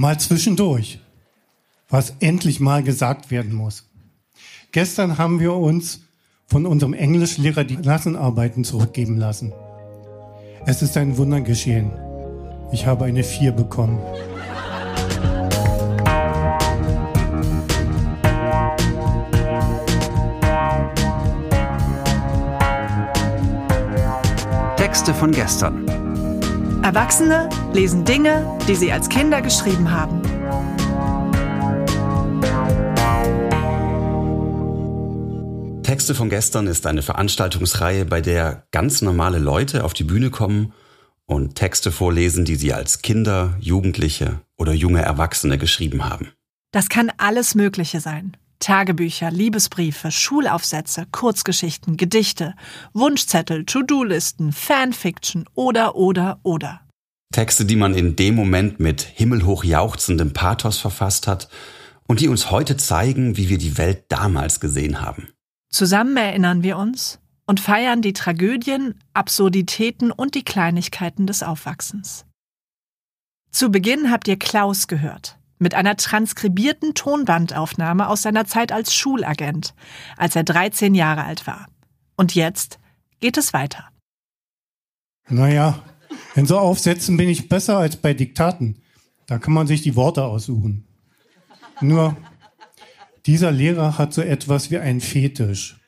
Mal zwischendurch, was endlich mal gesagt werden muss. Gestern haben wir uns von unserem Englischlehrer die Klassenarbeiten zurückgeben lassen. Es ist ein Wunder geschehen. Ich habe eine 4 bekommen. Texte von gestern. Erwachsene lesen Dinge, die sie als Kinder geschrieben haben. Texte von gestern ist eine Veranstaltungsreihe, bei der ganz normale Leute auf die Bühne kommen und Texte vorlesen, die sie als Kinder, Jugendliche oder junge Erwachsene geschrieben haben. Das kann alles Mögliche sein. Tagebücher, Liebesbriefe, Schulaufsätze, Kurzgeschichten, Gedichte, Wunschzettel, To-Do-Listen, Fanfiction oder, oder, oder. Texte, die man in dem Moment mit himmelhoch jauchzendem Pathos verfasst hat und die uns heute zeigen, wie wir die Welt damals gesehen haben. Zusammen erinnern wir uns und feiern die Tragödien, Absurditäten und die Kleinigkeiten des Aufwachsens. Zu Beginn habt ihr Klaus gehört mit einer transkribierten Tonbandaufnahme aus seiner Zeit als Schulagent, als er 13 Jahre alt war. Und jetzt geht es weiter. Naja, in so Aufsätzen bin ich besser als bei Diktaten. Da kann man sich die Worte aussuchen. Nur, dieser Lehrer hat so etwas wie einen Fetisch.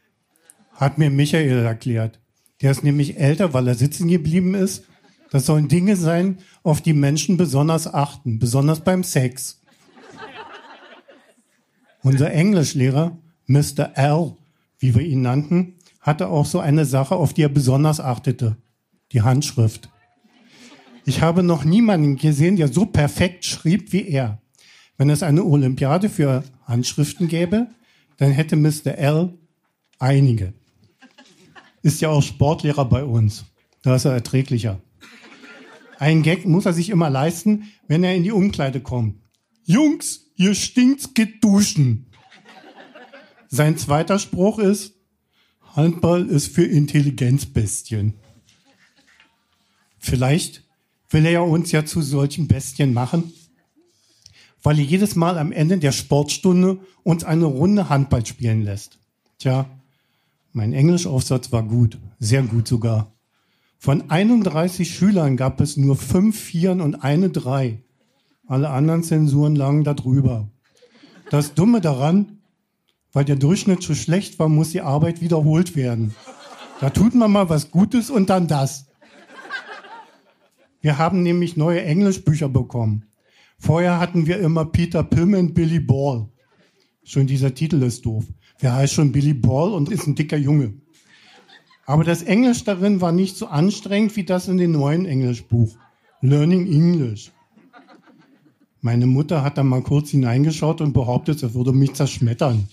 Hat mir Michael erklärt. Der ist nämlich älter, weil er sitzen geblieben ist. Das sollen Dinge sein, auf die Menschen besonders achten, besonders beim Sex. Unser Englischlehrer, Mr. L., wie wir ihn nannten, hatte auch so eine Sache, auf die er besonders achtete. Die Handschrift. Ich habe noch niemanden gesehen, der so perfekt schrieb wie er. Wenn es eine Olympiade für Handschriften gäbe, dann hätte Mr. L einige. Ist ja auch Sportlehrer bei uns. Da ist er erträglicher. Ein Gag muss er sich immer leisten, wenn er in die Umkleide kommt. Jungs, Ihr stinkt's geduschen. Sein zweiter Spruch ist, Handball ist für Intelligenzbestien. Vielleicht will er uns ja zu solchen Bestien machen, weil er jedes Mal am Ende der Sportstunde uns eine Runde Handball spielen lässt. Tja, mein Englischaufsatz war gut, sehr gut sogar. Von 31 Schülern gab es nur fünf Vieren und eine Drei. Alle anderen Zensuren lagen da drüber. Das Dumme daran, weil der Durchschnitt so schlecht war, muss die Arbeit wiederholt werden. Da tut man mal was Gutes und dann das. Wir haben nämlich neue Englischbücher bekommen. Vorher hatten wir immer Peter Pim und Billy Ball. Schon dieser Titel ist doof. Wer heißt schon Billy Ball und ist ein dicker Junge? Aber das Englisch darin war nicht so anstrengend wie das in dem neuen Englischbuch. Learning English. Meine Mutter hat da mal kurz hineingeschaut und behauptet, er würde mich zerschmettern.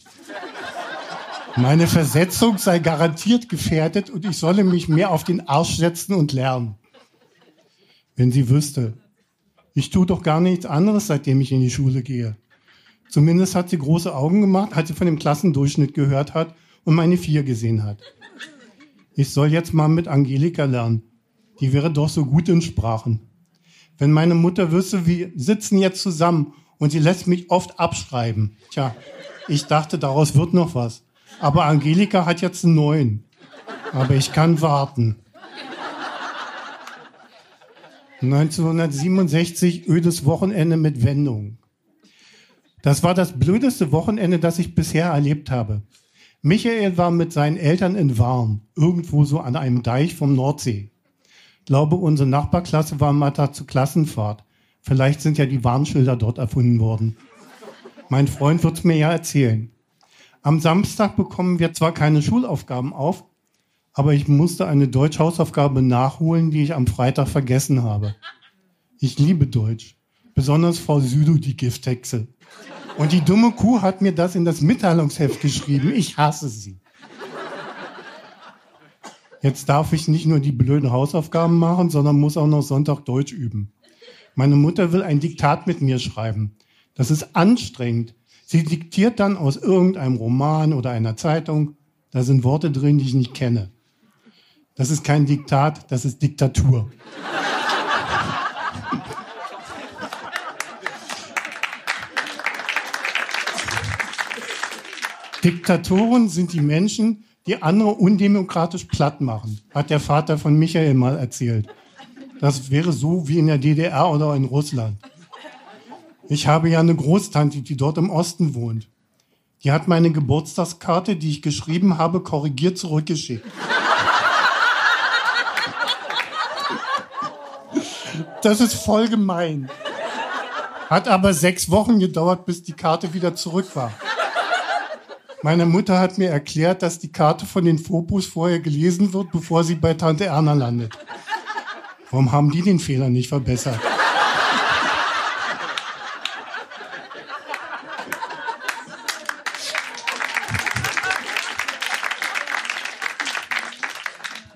Meine Versetzung sei garantiert gefährdet und ich solle mich mehr auf den Arsch setzen und lernen. Wenn sie wüsste. Ich tue doch gar nichts anderes, seitdem ich in die Schule gehe. Zumindest hat sie große Augen gemacht, als sie von dem Klassendurchschnitt gehört hat und meine vier gesehen hat. Ich soll jetzt mal mit Angelika lernen. Die wäre doch so gut in Sprachen. Wenn meine Mutter wüsste, wir sitzen jetzt zusammen und sie lässt mich oft abschreiben. Tja, ich dachte, daraus wird noch was. Aber Angelika hat jetzt einen neuen. Aber ich kann warten. 1967 ödes Wochenende mit Wendung. Das war das blödeste Wochenende, das ich bisher erlebt habe. Michael war mit seinen Eltern in Warm, irgendwo so an einem Deich vom Nordsee glaube, unsere Nachbarklasse war mal da zur Klassenfahrt. Vielleicht sind ja die Warnschilder dort erfunden worden. Mein Freund wird es mir ja erzählen. Am Samstag bekommen wir zwar keine Schulaufgaben auf, aber ich musste eine Deutsch-Hausaufgabe nachholen, die ich am Freitag vergessen habe. Ich liebe Deutsch, besonders Frau Südo, die Gifthexe. Und die dumme Kuh hat mir das in das Mitteilungsheft geschrieben. Ich hasse sie. Jetzt darf ich nicht nur die blöden Hausaufgaben machen, sondern muss auch noch Sonntag Deutsch üben. Meine Mutter will ein Diktat mit mir schreiben. Das ist anstrengend. Sie diktiert dann aus irgendeinem Roman oder einer Zeitung. Da sind Worte drin, die ich nicht kenne. Das ist kein Diktat, das ist Diktatur. Diktatoren sind die Menschen, die andere undemokratisch platt machen, hat der Vater von Michael mal erzählt. Das wäre so wie in der DDR oder in Russland. Ich habe ja eine Großtante, die dort im Osten wohnt. Die hat meine Geburtstagskarte, die ich geschrieben habe, korrigiert zurückgeschickt. Das ist voll gemein. Hat aber sechs Wochen gedauert, bis die Karte wieder zurück war. Meine Mutter hat mir erklärt, dass die Karte von den Fopus vorher gelesen wird, bevor sie bei Tante Erna landet. Warum haben die den Fehler nicht verbessert?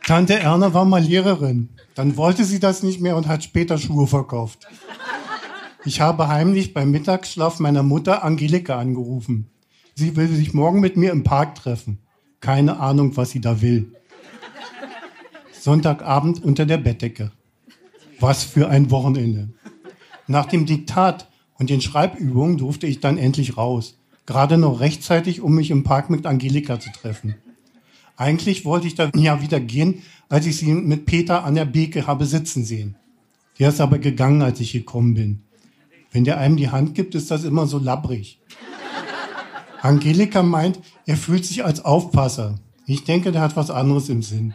Tante Erna war mal Lehrerin. Dann wollte sie das nicht mehr und hat später Schuhe verkauft. Ich habe heimlich beim Mittagsschlaf meiner Mutter Angelika angerufen. Sie will sich morgen mit mir im Park treffen. Keine Ahnung, was sie da will. Sonntagabend unter der Bettdecke. Was für ein Wochenende. Nach dem Diktat und den Schreibübungen durfte ich dann endlich raus. Gerade noch rechtzeitig, um mich im Park mit Angelika zu treffen. Eigentlich wollte ich da ja wieder gehen, als ich sie mit Peter an der Beke habe sitzen sehen. Der ist aber gegangen, als ich gekommen bin. Wenn der einem die Hand gibt, ist das immer so labbrig. Angelika meint, er fühlt sich als Aufpasser. Ich denke, der hat was anderes im Sinn.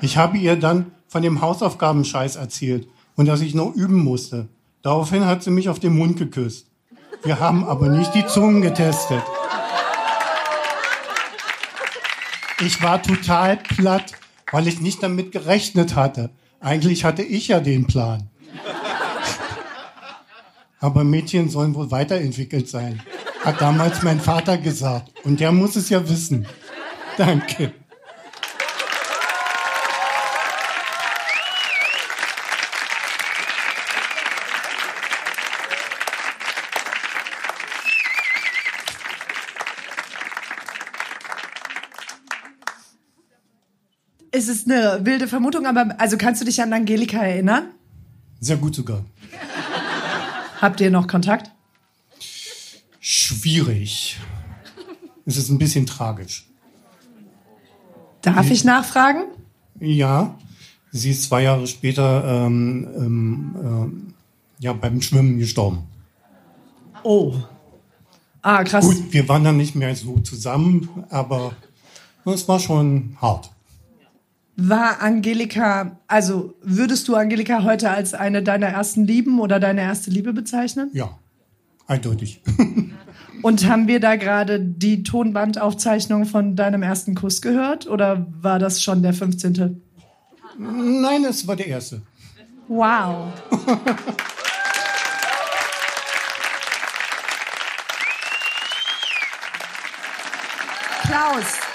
Ich habe ihr dann von dem Hausaufgabenscheiß erzählt und dass ich noch üben musste. Daraufhin hat sie mich auf den Mund geküsst. Wir haben aber nicht die Zungen getestet. Ich war total platt, weil ich nicht damit gerechnet hatte. Eigentlich hatte ich ja den Plan. Aber Mädchen sollen wohl weiterentwickelt sein hat damals mein Vater gesagt. Und der muss es ja wissen. Danke. Es ist eine wilde Vermutung, aber also kannst du dich an Angelika erinnern? Sehr gut sogar. Habt ihr noch Kontakt? Schwierig. Es ist ein bisschen tragisch. Darf ich nachfragen? Ja, sie ist zwei Jahre später ähm, ähm, äh, ja, beim Schwimmen gestorben. Oh. Ah, krass. Gut, wir waren dann nicht mehr so zusammen, aber es war schon hart. War Angelika, also würdest du Angelika heute als eine deiner ersten Lieben oder deine erste Liebe bezeichnen? Ja. Eindeutig. Und haben wir da gerade die Tonbandaufzeichnung von deinem ersten Kuss gehört oder war das schon der 15.? Nein, es war der erste. Wow. Klaus.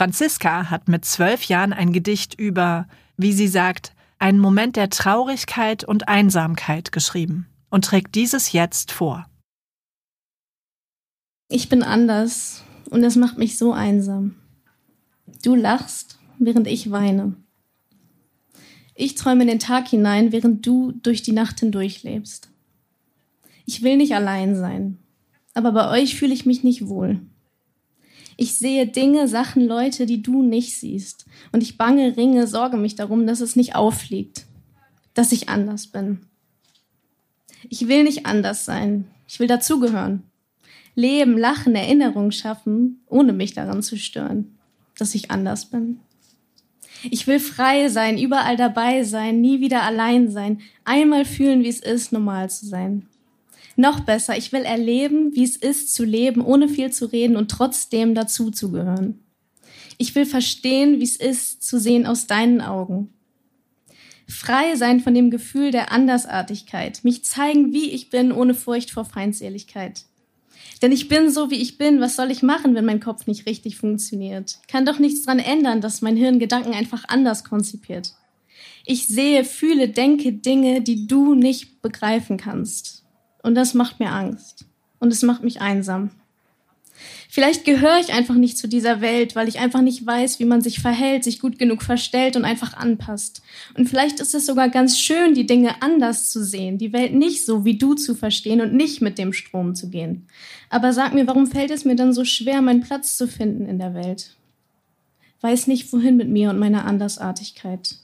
Franziska hat mit zwölf Jahren ein Gedicht über, wie sie sagt, einen Moment der Traurigkeit und Einsamkeit geschrieben und trägt dieses jetzt vor. Ich bin anders und es macht mich so einsam. Du lachst, während ich weine. Ich träume den Tag hinein, während du durch die Nacht hindurch lebst. Ich will nicht allein sein, aber bei euch fühle ich mich nicht wohl. Ich sehe Dinge, Sachen, Leute, die du nicht siehst. Und ich bange, ringe, sorge mich darum, dass es nicht auffliegt. Dass ich anders bin. Ich will nicht anders sein. Ich will dazugehören. Leben, lachen, Erinnerungen schaffen, ohne mich daran zu stören, dass ich anders bin. Ich will frei sein, überall dabei sein, nie wieder allein sein, einmal fühlen, wie es ist, normal zu sein. Noch besser, ich will erleben, wie es ist zu leben, ohne viel zu reden und trotzdem dazuzugehören. Ich will verstehen, wie es ist zu sehen aus deinen Augen. Frei sein von dem Gefühl der Andersartigkeit, mich zeigen, wie ich bin, ohne Furcht vor Feindseligkeit. Denn ich bin so, wie ich bin. Was soll ich machen, wenn mein Kopf nicht richtig funktioniert? Kann doch nichts dran ändern, dass mein Hirn Gedanken einfach anders konzipiert. Ich sehe, fühle, denke Dinge, die du nicht begreifen kannst. Und das macht mir Angst. Und es macht mich einsam. Vielleicht gehöre ich einfach nicht zu dieser Welt, weil ich einfach nicht weiß, wie man sich verhält, sich gut genug verstellt und einfach anpasst. Und vielleicht ist es sogar ganz schön, die Dinge anders zu sehen, die Welt nicht so wie du zu verstehen und nicht mit dem Strom zu gehen. Aber sag mir, warum fällt es mir dann so schwer, meinen Platz zu finden in der Welt? Weiß nicht, wohin mit mir und meiner Andersartigkeit.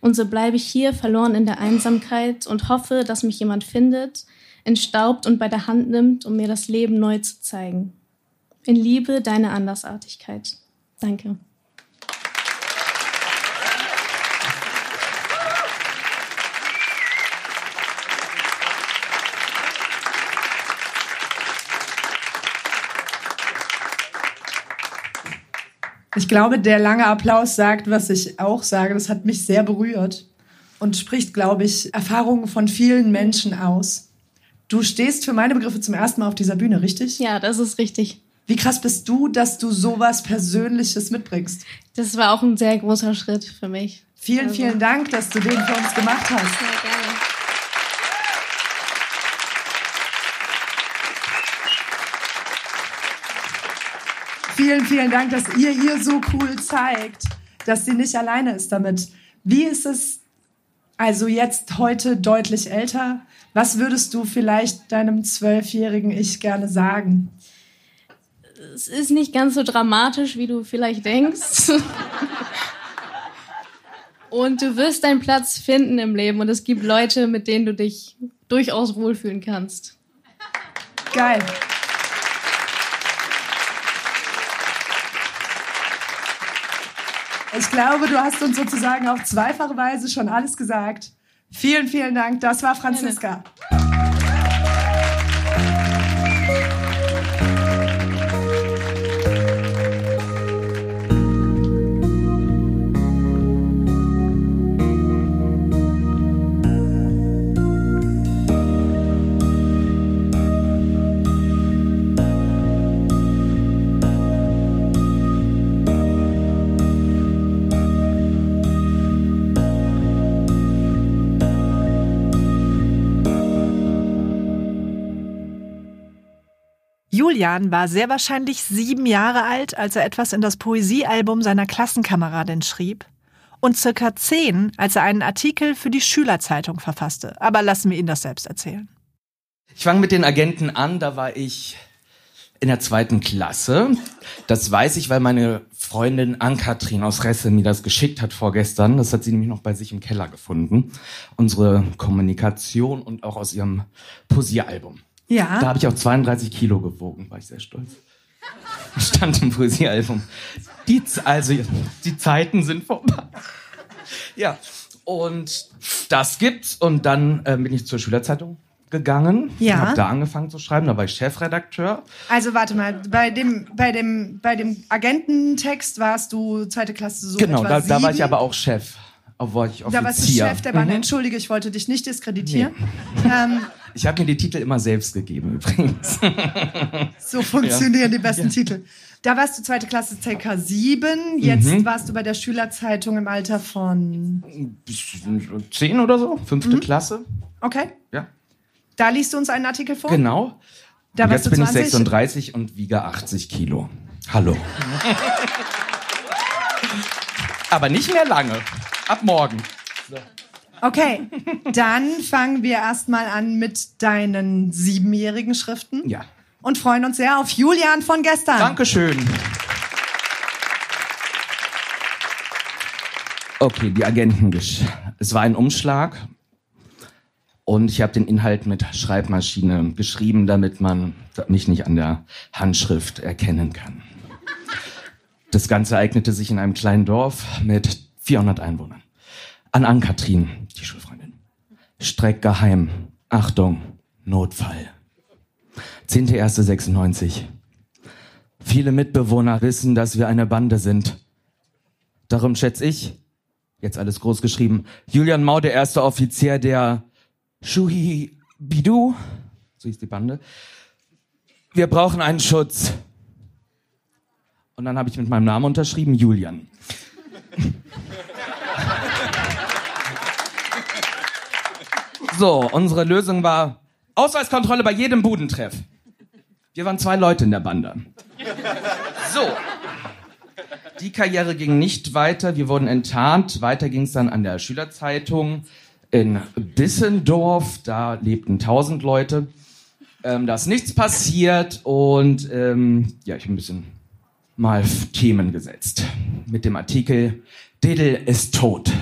Und so bleibe ich hier verloren in der Einsamkeit und hoffe, dass mich jemand findet, entstaubt und bei der Hand nimmt, um mir das Leben neu zu zeigen. In Liebe, deine Andersartigkeit. Danke. Ich glaube, der lange Applaus sagt, was ich auch sage. Das hat mich sehr berührt und spricht, glaube ich, Erfahrungen von vielen Menschen aus. Du stehst für meine Begriffe zum ersten Mal auf dieser Bühne, richtig? Ja, das ist richtig. Wie krass bist du, dass du sowas Persönliches mitbringst? Das war auch ein sehr großer Schritt für mich. Vielen, also. vielen Dank, dass du den für uns gemacht hast. Sehr gerne. Vielen, vielen Dank, dass ihr ihr so cool zeigt, dass sie nicht alleine ist damit. Wie ist es also jetzt heute deutlich älter? Was würdest du vielleicht deinem zwölfjährigen Ich gerne sagen? es ist nicht ganz so dramatisch, wie du vielleicht denkst. und du wirst deinen Platz finden im Leben und es gibt Leute, mit denen du dich durchaus wohlfühlen kannst. Geil. Ich glaube, du hast uns sozusagen auf zweifache Weise schon alles gesagt. Vielen, vielen Dank. Das war Franziska. Julian war sehr wahrscheinlich sieben Jahre alt, als er etwas in das Poesiealbum seiner Klassenkameradin schrieb. Und circa zehn, als er einen Artikel für die Schülerzeitung verfasste. Aber lassen wir ihn das selbst erzählen. Ich fange mit den Agenten an, da war ich in der zweiten Klasse. Das weiß ich, weil meine Freundin Ann-Kathrin aus Resse mir das geschickt hat vorgestern. Das hat sie nämlich noch bei sich im Keller gefunden. Unsere Kommunikation und auch aus ihrem Poesiealbum. Ja. Da habe ich auch 32 Kilo gewogen, war ich sehr stolz. Stand im Poesiealbum. Die, also, die Zeiten sind vorbei. Ja, und das gibt's. Und dann äh, bin ich zur Schülerzeitung gegangen. Ja. Habe da angefangen zu schreiben, da war ich Chefredakteur. Also warte mal, bei dem, bei dem, bei dem Agententext warst du zweite Klasse so Genau, da, da, war ich aber auch Chef. Obwohl ich Offizier. Da warst du Chef der Bande. Mhm. Entschuldige, ich wollte dich nicht diskreditieren. Nee. Ähm, ich habe mir die Titel immer selbst gegeben übrigens. so funktionieren ja. die besten ja. Titel. Da warst du zweite Klasse CK 7. Jetzt mhm. warst du bei der Schülerzeitung im Alter von zehn oder so, fünfte mhm. Klasse. Okay. Ja. Da liest du uns einen Artikel vor. Genau. Da jetzt bin 20? ich 36 und wiege 80 Kilo. Hallo. Aber nicht mehr lange. Ab morgen. So. Okay, dann fangen wir erstmal an mit deinen siebenjährigen Schriften. Ja. Und freuen uns sehr auf Julian von gestern. Dankeschön. Okay, die Agentengesch. Es war ein Umschlag und ich habe den Inhalt mit Schreibmaschine geschrieben, damit man mich nicht an der Handschrift erkennen kann. Das Ganze eignete sich in einem kleinen Dorf mit 400 Einwohnern. An Ann-Kathrin, die Schulfreundin. Streck geheim. Achtung, Notfall. 10.1.96. Viele Mitbewohner wissen, dass wir eine Bande sind. Darum schätze ich, jetzt alles groß geschrieben, Julian Mau, der erste Offizier der Shuhi Bidu, so hieß die Bande. Wir brauchen einen Schutz. Und dann habe ich mit meinem Namen unterschrieben, Julian. So, unsere Lösung war Ausweiskontrolle bei jedem Budentreff. Wir waren zwei Leute in der Bande. So. Die Karriere ging nicht weiter. Wir wurden enttarnt. Weiter ging es dann an der Schülerzeitung in Bissendorf. Da lebten tausend Leute. Ähm, da ist nichts passiert und ähm, ja, ich habe ein bisschen mal Themen gesetzt mit dem Artikel Diddle ist tot.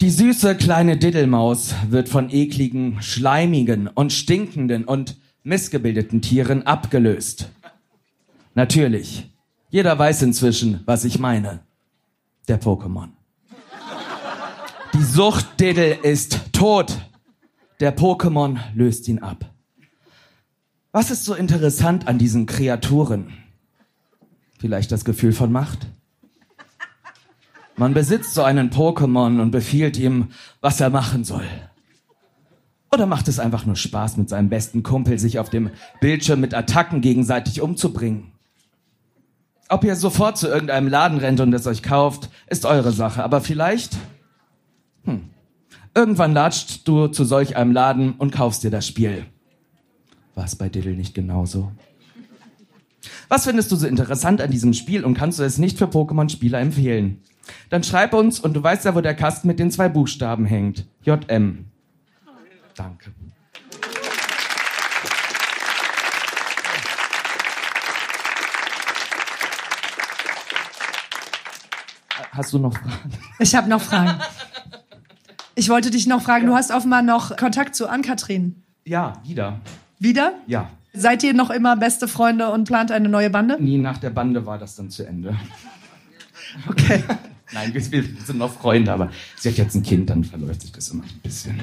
Die süße kleine Diddelmaus wird von ekligen, schleimigen und stinkenden und missgebildeten Tieren abgelöst. Natürlich. Jeder weiß inzwischen, was ich meine. Der Pokémon. Die Sucht Diddle ist tot. Der Pokémon löst ihn ab. Was ist so interessant an diesen Kreaturen? Vielleicht das Gefühl von Macht? Man besitzt so einen Pokémon und befiehlt ihm, was er machen soll. Oder macht es einfach nur Spaß, mit seinem besten Kumpel sich auf dem Bildschirm mit Attacken gegenseitig umzubringen? Ob ihr sofort zu irgendeinem Laden rennt und es euch kauft, ist eure Sache. Aber vielleicht, hm, irgendwann latscht du zu solch einem Laden und kaufst dir das Spiel. War es bei Diddle nicht genauso? Was findest du so interessant an diesem Spiel und kannst du es nicht für Pokémon-Spieler empfehlen? Dann schreib uns und du weißt ja, wo der Kasten mit den zwei Buchstaben hängt. JM. Danke. Hast du noch Fragen? Ich habe noch Fragen. Ich wollte dich noch fragen, du hast offenbar noch Kontakt zu Ann-Kathrin. Ja, wieder. Wieder? Ja. Seid ihr noch immer beste Freunde und plant eine neue Bande? Nie nach der Bande war das dann zu Ende. Okay. Nein, wir, wir sind noch Freunde, aber sie hat jetzt ein Kind, dann verläuft sich das immer ein bisschen.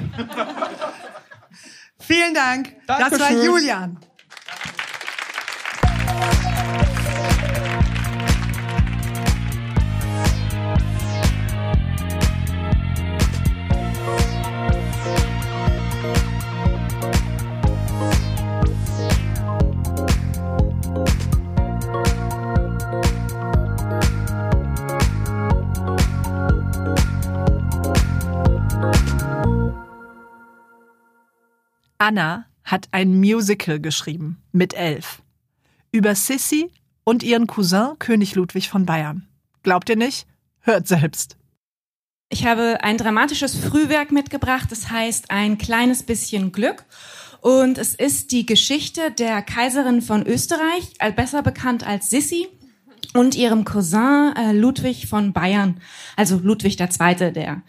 Vielen Dank. Das war Dankeschön. Julian. Anna hat ein Musical geschrieben mit elf. Über Sissy und ihren Cousin König Ludwig von Bayern. Glaubt ihr nicht? Hört selbst. Ich habe ein dramatisches Frühwerk mitgebracht, das heißt ein kleines bisschen Glück. Und es ist die Geschichte der Kaiserin von Österreich, äh, besser bekannt als Sissi, und ihrem Cousin äh, Ludwig von Bayern, also Ludwig II., der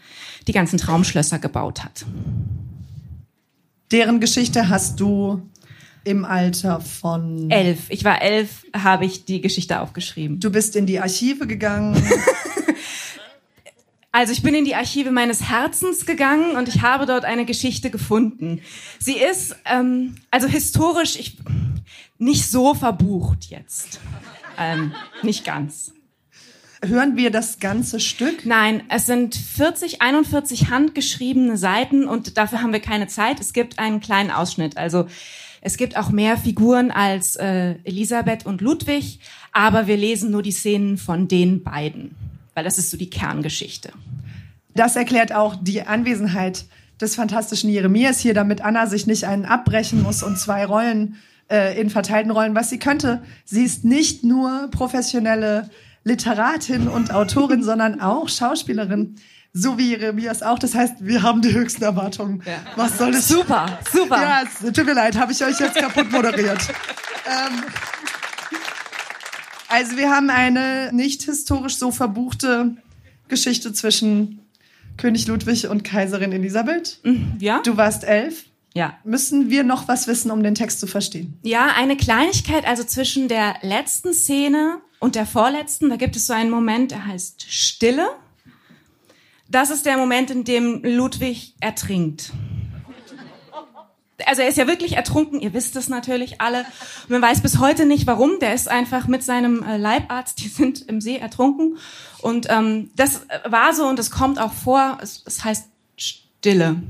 die ganzen Traumschlösser gebaut hat. Deren Geschichte hast du im Alter von. Elf. Ich war elf, habe ich die Geschichte aufgeschrieben. Du bist in die Archive gegangen. Also ich bin in die Archive meines Herzens gegangen und ich habe dort eine Geschichte gefunden. Sie ist ähm, also historisch ich, nicht so verbucht jetzt. Ähm, nicht ganz. Hören wir das ganze Stück? Nein, es sind 40, 41 handgeschriebene Seiten und dafür haben wir keine Zeit. Es gibt einen kleinen Ausschnitt. Also es gibt auch mehr Figuren als äh, Elisabeth und Ludwig, aber wir lesen nur die Szenen von den beiden, weil das ist so die Kerngeschichte. Das erklärt auch die Anwesenheit des fantastischen Jeremias hier, damit Anna sich nicht einen abbrechen muss und zwei Rollen äh, in verteilten Rollen, was sie könnte. Sie ist nicht nur professionelle Literatin und Autorin, sondern auch Schauspielerin. So wie Jeremias auch. Das heißt, wir haben die höchsten Erwartungen. Ja. Was soll das? Super, super. Ja, es tut mir leid, habe ich euch jetzt kaputt moderiert. ähm, also wir haben eine nicht historisch so verbuchte Geschichte zwischen König Ludwig und Kaiserin Elisabeth. Ja? Du warst elf. Ja. Müssen wir noch was wissen, um den Text zu verstehen? Ja, eine Kleinigkeit, also zwischen der letzten Szene und der vorletzten, da gibt es so einen Moment, der heißt Stille. Das ist der Moment, in dem Ludwig ertrinkt. Also er ist ja wirklich ertrunken, ihr wisst es natürlich alle. Und man weiß bis heute nicht warum. Der ist einfach mit seinem äh, Leibarzt, die sind im See ertrunken. Und ähm, das war so und es kommt auch vor. Es, es heißt Stille,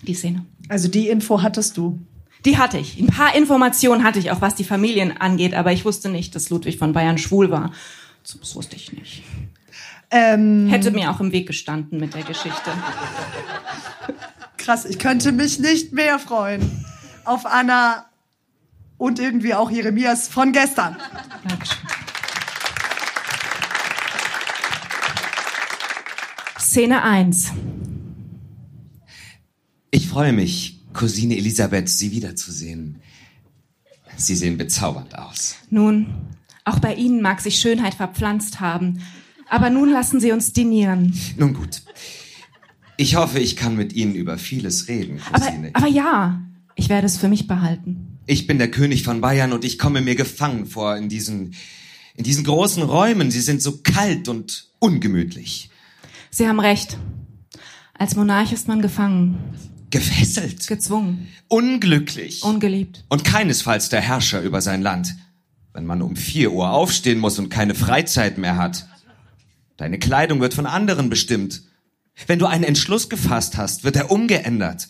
die Szene. Also die Info hattest du. Die hatte ich. Ein paar Informationen hatte ich, auch was die Familien angeht, aber ich wusste nicht, dass Ludwig von Bayern schwul war. Das wusste ich nicht. Ähm, Hätte mir auch im Weg gestanden mit der Geschichte. krass, ich könnte mich nicht mehr freuen auf Anna und irgendwie auch Jeremias von gestern. Dankeschön. Szene 1. Ich freue mich, Cousine Elisabeth, Sie wiederzusehen. Sie sehen bezaubernd aus. Nun, auch bei Ihnen mag sich Schönheit verpflanzt haben. Aber nun lassen Sie uns dinieren. Nun gut. Ich hoffe, ich kann mit Ihnen über vieles reden, Aber, Cousine. aber ja, ich werde es für mich behalten. Ich bin der König von Bayern und ich komme mir gefangen vor in diesen, in diesen großen Räumen. Sie sind so kalt und ungemütlich. Sie haben recht. Als Monarch ist man gefangen, Gefesselt. gezwungen, unglücklich. ungeliebt. und keinesfalls der Herrscher über sein Land. Wenn man um vier Uhr aufstehen muss und keine Freizeit mehr hat. Deine Kleidung wird von anderen bestimmt. Wenn du einen Entschluss gefasst hast, wird er umgeändert.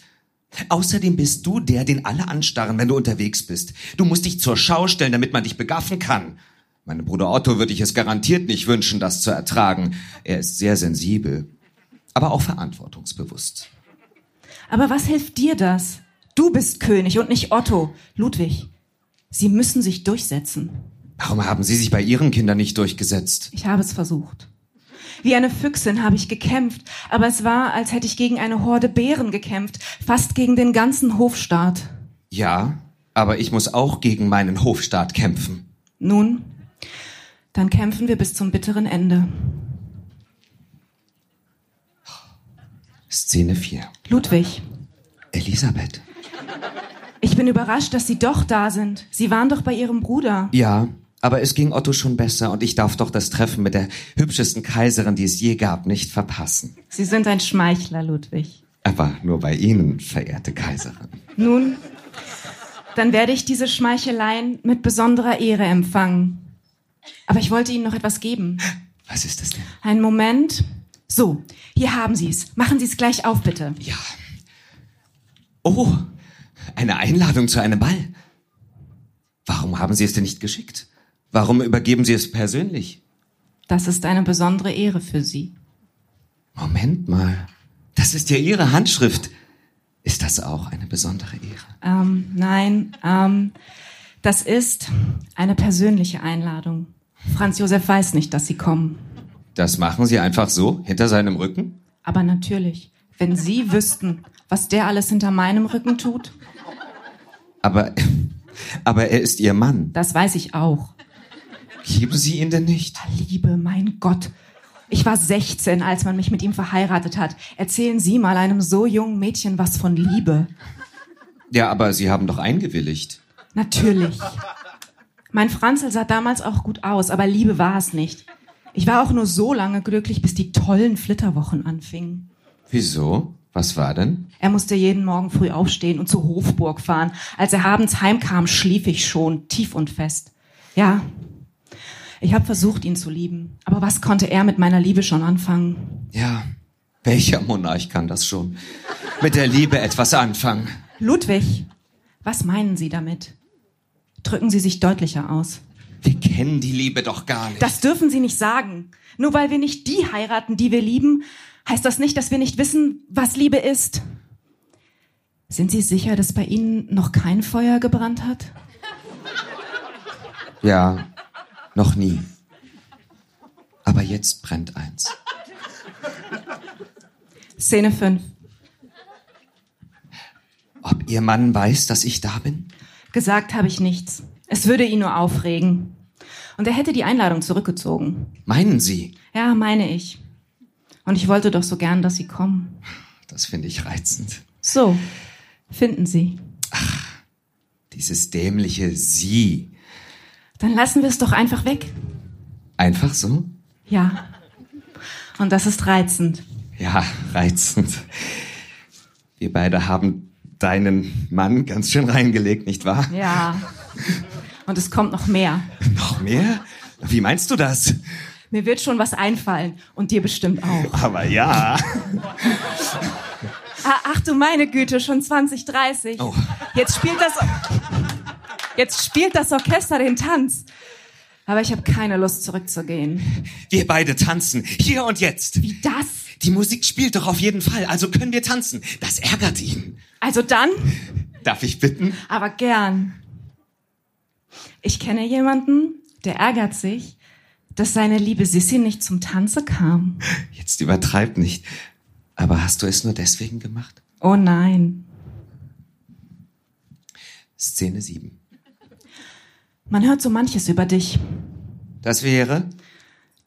Außerdem bist du der, den alle anstarren, wenn du unterwegs bist. Du musst dich zur Schau stellen, damit man dich begaffen kann. Meinem Bruder Otto würde ich es garantiert nicht wünschen, das zu ertragen. Er ist sehr sensibel, aber auch verantwortungsbewusst. Aber was hilft dir das? Du bist König und nicht Otto. Ludwig, Sie müssen sich durchsetzen. Warum haben Sie sich bei Ihren Kindern nicht durchgesetzt? Ich habe es versucht. Wie eine Füchsin habe ich gekämpft, aber es war, als hätte ich gegen eine Horde Bären gekämpft, fast gegen den ganzen Hofstaat. Ja, aber ich muss auch gegen meinen Hofstaat kämpfen. Nun, dann kämpfen wir bis zum bitteren Ende. Szene 4. Ludwig, Elisabeth. ich bin überrascht, dass Sie doch da sind. Sie waren doch bei Ihrem Bruder. Ja, aber es ging Otto schon besser und ich darf doch das Treffen mit der hübschesten Kaiserin, die es je gab, nicht verpassen. Sie sind ein Schmeichler, Ludwig. Aber nur bei Ihnen, verehrte Kaiserin. Nun, dann werde ich diese Schmeicheleien mit besonderer Ehre empfangen. Aber ich wollte Ihnen noch etwas geben. Was ist das denn? Einen Moment. So, hier haben Sie es. Machen Sie es gleich auf, bitte. Ja. Oh, eine Einladung zu einem Ball. Warum haben Sie es denn nicht geschickt? Warum übergeben Sie es persönlich? Das ist eine besondere Ehre für Sie. Moment mal. Das ist ja Ihre Handschrift. Ist das auch eine besondere Ehre? Ähm, nein, ähm, das ist eine persönliche Einladung. Franz Josef weiß nicht, dass Sie kommen. Das machen Sie einfach so, hinter seinem Rücken? Aber natürlich, wenn Sie wüssten, was der alles hinter meinem Rücken tut, Aber, aber er ist Ihr Mann. das weiß ich auch. Lieben Sie ihn denn nicht? Liebe, mein Gott. Ich war 16, als man mich mit ihm verheiratet hat. Erzählen Sie mal einem so jungen Mädchen was von Liebe. Ja, aber Sie haben doch eingewilligt. Natürlich. Mein Franzl sah damals auch gut aus, aber Liebe war es nicht. Ich war auch nur so lange glücklich, bis die tollen Flitterwochen anfingen. Wieso? Was war denn? Er musste jeden Morgen früh aufstehen und zur Hofburg fahren. Als er abends heimkam, schlief ich schon, tief und fest. Ja, ich habe versucht, ihn zu lieben. Aber was konnte er mit meiner Liebe schon anfangen? Ja, welcher Monarch kann das schon? Mit der Liebe etwas anfangen. Ludwig, was meinen Sie damit? Drücken Sie sich deutlicher aus. Wir kennen die Liebe doch gar nicht. Das dürfen Sie nicht sagen. Nur weil wir nicht die heiraten, die wir lieben, heißt das nicht, dass wir nicht wissen, was Liebe ist. Sind Sie sicher, dass bei Ihnen noch kein Feuer gebrannt hat? ja, noch nie. Aber jetzt brennt eins. Szene 5. Ob Ihr Mann weiß, dass ich da bin? Gesagt habe ich nichts. Es würde ihn nur aufregen. Und er hätte die Einladung zurückgezogen. Meinen Sie? Ja, meine ich. Und ich wollte doch so gern, dass Sie kommen. Das finde ich reizend. So, finden Sie. Dieses dämliche Sie. Dann lassen wir es doch einfach weg. Einfach so? Ja. Und das ist reizend. Ja, reizend. Wir beide haben deinen Mann ganz schön reingelegt, nicht wahr? Ja. Und es kommt noch mehr. Noch mehr? Wie meinst du das? Mir wird schon was einfallen. Und dir bestimmt auch. Aber ja. Ah, ach du meine Güte, schon 2030. Oh. Jetzt spielt das, jetzt spielt das Orchester den Tanz. Aber ich habe keine Lust zurückzugehen. Wir beide tanzen, hier und jetzt. Wie das? Die Musik spielt doch auf jeden Fall, also können wir tanzen. Das ärgert ihn. Also dann, Darf ich bitten? aber gern. Ich kenne jemanden, der ärgert sich, dass seine liebe Sissi nicht zum Tanze kam. Jetzt übertreib nicht. Aber hast du es nur deswegen gemacht? Oh nein. Szene 7. Man hört so manches über dich. Das wäre?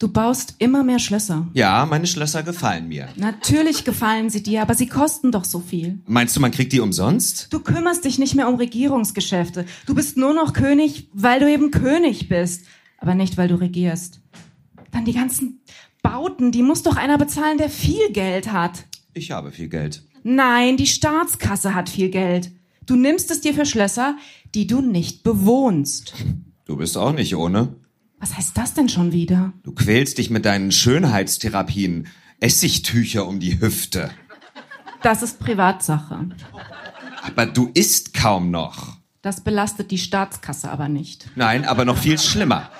Du baust immer mehr Schlösser. Ja, meine Schlösser gefallen mir. Natürlich gefallen sie dir, aber sie kosten doch so viel. Meinst du, man kriegt die umsonst? Du kümmerst dich nicht mehr um Regierungsgeschäfte. Du bist nur noch König, weil du eben König bist, aber nicht, weil du regierst. Dann die ganzen Bauten, die muss doch einer bezahlen, der viel Geld hat. Ich habe viel Geld. Nein, die Staatskasse hat viel Geld. Du nimmst es dir für Schlösser, die du nicht bewohnst. Du bist auch nicht ohne. Was heißt das denn schon wieder? Du quälst dich mit deinen Schönheitstherapien. Essigtücher um die Hüfte. Das ist Privatsache. Aber du isst kaum noch. Das belastet die Staatskasse aber nicht. Nein, aber noch viel schlimmer.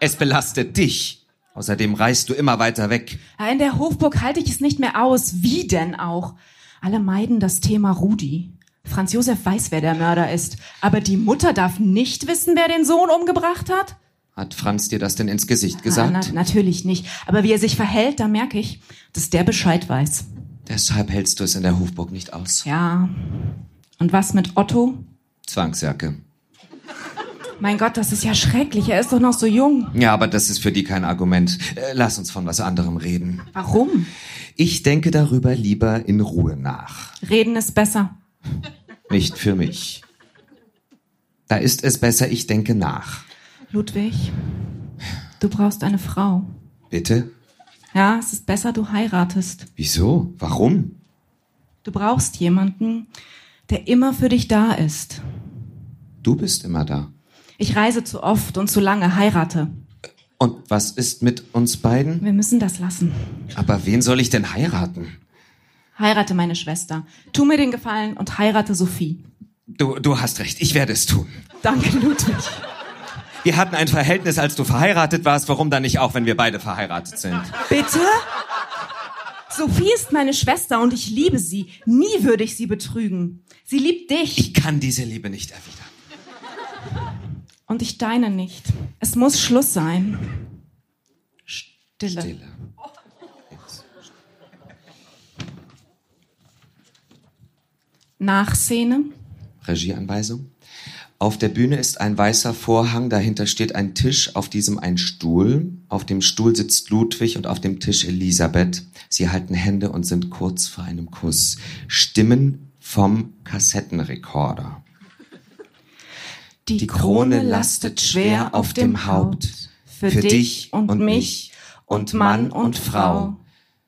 Es belastet dich. Außerdem reist du immer weiter weg. In der Hofburg halte ich es nicht mehr aus. Wie denn auch? Alle meiden das Thema Rudi. Franz Josef weiß, wer der Mörder ist. Aber die Mutter darf nicht wissen, wer den Sohn umgebracht hat? Hat Franz dir das denn ins Gesicht Ah, gesagt? na, natürlich nicht. Aber wie er sich verhält, da merke ich, dass der Bescheid weiß. Deshalb hältst du es in der Hofburg nicht aus. Ja. Und was mit Otto? Zwangsjacke. Mein Gott, das ist ja schrecklich. Er ist doch noch so jung. Ja, aber das ist für die kein Argument. Äh, Lass uns von was anderem reden. Warum? Ich denke darüber lieber in Ruhe nach. Reden ist besser. Nicht für mich. Da ist es besser, ich denke nach. Ludwig, du brauchst eine Frau. Bitte? Ja, es ist besser, du heiratest. Wieso? Warum? Du brauchst jemanden, der immer für dich da ist. Du bist immer da. Ich reise zu oft und zu lange, heirate. Und was ist mit uns beiden? Wir müssen das lassen. Aber wen soll ich denn heiraten? Heirate meine Schwester. Tu mir den Gefallen und heirate Sophie. Du, du hast recht, ich werde es tun. Danke, Ludwig. Wir hatten ein Verhältnis, als du verheiratet warst. Warum dann nicht auch, wenn wir beide verheiratet sind? Bitte? Sophie ist meine Schwester und ich liebe sie. Nie würde ich sie betrügen. Sie liebt dich Ich kann diese Liebe nicht erwidern. und ich deine nicht. Es muss Schluss sein. Stille. Stille. Nachszene. Regieanweisung. Auf der Bühne ist ein weißer Vorhang, dahinter steht ein Tisch, auf diesem ein Stuhl. Auf dem Stuhl sitzt Ludwig und auf dem Tisch Elisabeth. Sie halten Hände und sind kurz vor einem Kuss. Stimmen vom Kassettenrekorder. Die, Krone lastet schwer auf dem Haupt. Für, dich und, mich und Mann und Frau.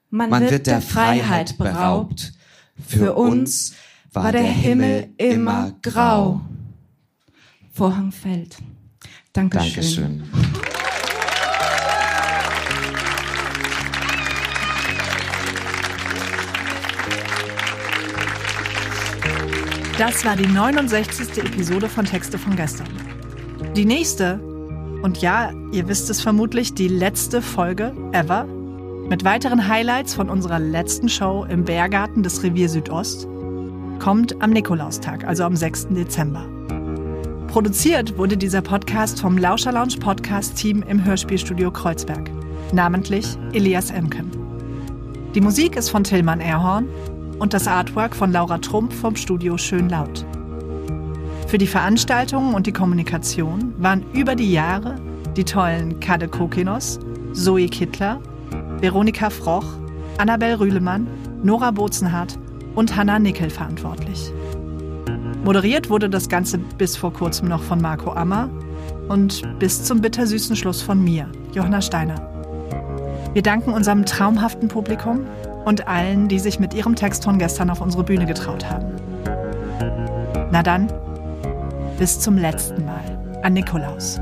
Man, wird der Freiheit beraubt. Für uns war der Himmel immer grau. Vorhang fällt. Dankeschön. Dankeschön. Das war die 69. Episode von Texte von gestern. Die nächste, und ja, ihr wisst es vermutlich, die letzte Folge ever, mit weiteren Highlights von unserer letzten Show im Bärgarten des Revier Südost, kommt am Nikolaustag, also am 6. Dezember. Produziert wurde dieser Podcast vom Lauscher Lounge Podcast Team im Hörspielstudio Kreuzberg, namentlich Elias Emken. Die Musik ist von Tillmann Erhorn und das Artwork von Laura Trump vom Studio Schön Laut. Für die Veranstaltungen und die Kommunikation waren über die Jahre die tollen Kade Kokinos, Zoe Kittler, Veronika Froch, Annabel Rühlemann, Nora Bozenhardt und Hanna Nickel verantwortlich. Moderiert wurde das Ganze bis vor kurzem noch von Marco Ammer und bis zum bittersüßen Schluss von mir, Johanna Steiner. Wir danken unserem traumhaften Publikum und allen, die sich mit ihrem Text von gestern auf unsere Bühne getraut haben. Na dann, bis zum letzten Mal an Nikolaus.